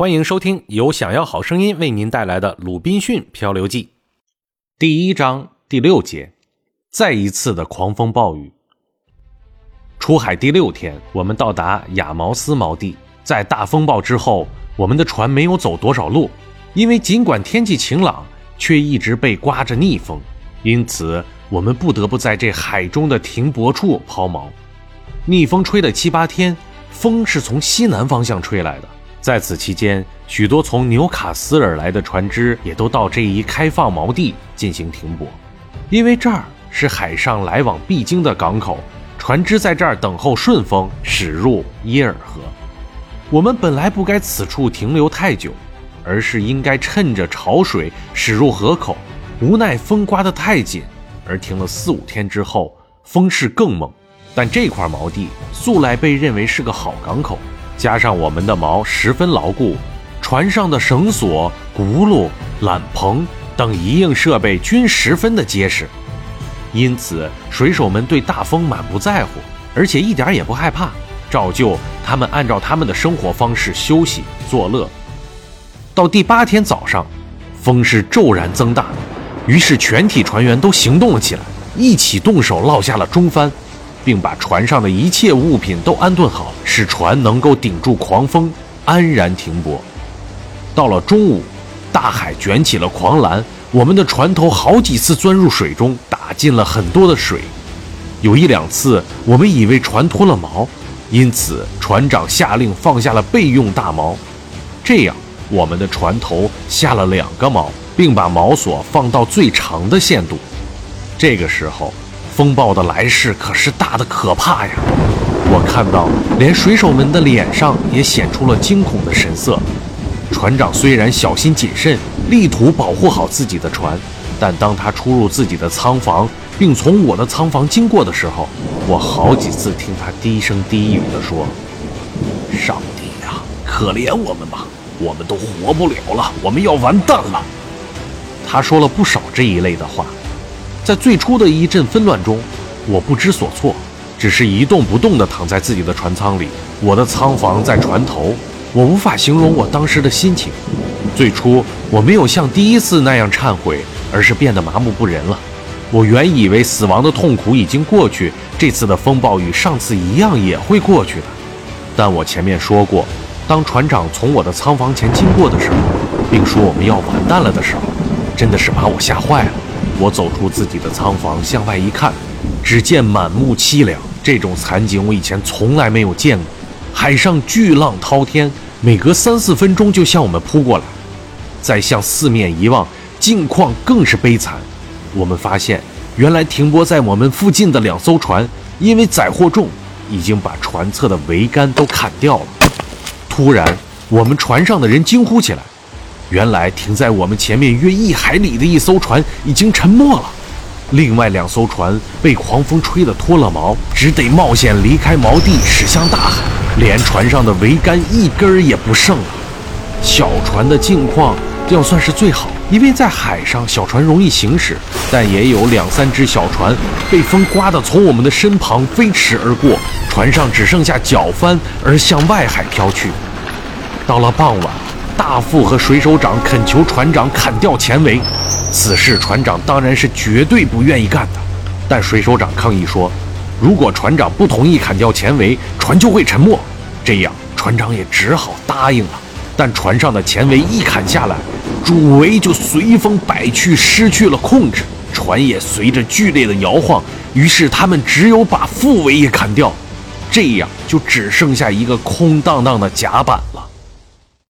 欢迎收听由想要好声音为您带来的《鲁滨逊漂流记》第一章第六节，再一次的狂风暴雨。出海第六天，我们到达亚毛斯锚地。在大风暴之后，我们的船没有走多少路，因为尽管天气晴朗，却一直被刮着逆风，因此我们不得不在这海中的停泊处抛锚。逆风吹了七八天，风是从西南方向吹来的。在此期间，许多从纽卡斯尔来的船只也都到这一开放锚地进行停泊，因为这儿是海上来往必经的港口，船只在这儿等候顺风驶入耶尔河。我们本来不该此处停留太久，而是应该趁着潮水驶入河口。无奈风刮得太紧，而停了四五天之后，风势更猛。但这块锚地素来被认为是个好港口。加上我们的锚十分牢固，船上的绳索、轱辘、缆棚等一应设备均十分的结实，因此水手们对大风满不在乎，而且一点也不害怕，照旧他们按照他们的生活方式休息作乐。到第八天早上，风势骤然增大，于是全体船员都行动了起来，一起动手落下了中帆。并把船上的一切物品都安顿好，使船能够顶住狂风，安然停泊。到了中午，大海卷起了狂澜，我们的船头好几次钻入水中，打进了很多的水。有一两次，我们以为船脱了锚，因此船长下令放下了备用大锚，这样我们的船头下了两个锚，并把锚索放到最长的限度。这个时候。风暴的来势可是大的可怕呀！我看到，连水手们的脸上也显出了惊恐的神色。船长虽然小心谨慎，力图保护好自己的船，但当他出入自己的舱房，并从我的舱房经过的时候，我好几次听他低声低语地说：“上帝呀，可怜我们吧！我们都活不了了，我们要完蛋了。”他说了不少这一类的话。在最初的一阵纷乱中，我不知所措，只是一动不动地躺在自己的船舱里。我的舱房在船头，我无法形容我当时的心情。最初，我没有像第一次那样忏悔，而是变得麻木不仁了。我原以为死亡的痛苦已经过去，这次的风暴与上次一样也会过去的。但我前面说过，当船长从我的舱房前经过的时候，并说我们要完蛋了的时候，真的是把我吓坏了。我走出自己的仓房，向外一看，只见满目凄凉。这种惨景我以前从来没有见过。海上巨浪滔天，每隔三四分钟就向我们扑过来。再向四面一望，境况更是悲惨。我们发现，原来停泊在我们附近的两艘船，因为载货重，已经把船侧的桅杆都砍掉了。突然，我们船上的人惊呼起来。原来停在我们前面约一海里的一艘船已经沉没了，另外两艘船被狂风吹得脱了锚，只得冒险离开锚地驶向大海，连船上的桅杆一根儿也不剩了。小船的境况要算是最好，因为在海上小船容易行驶，但也有两三只小船被风刮得从我们的身旁飞驰而过，船上只剩下脚帆而向外海飘去。到了傍晚。大副和水手长恳求船长砍掉前桅，此事船长当然是绝对不愿意干的。但水手长抗议说，如果船长不同意砍掉前桅，船就会沉没。这样，船长也只好答应了。但船上的前桅一砍下来，主桅就随风摆去，失去了控制，船也随着剧烈的摇晃。于是他们只有把副桅也砍掉，这样就只剩下一个空荡荡的甲板。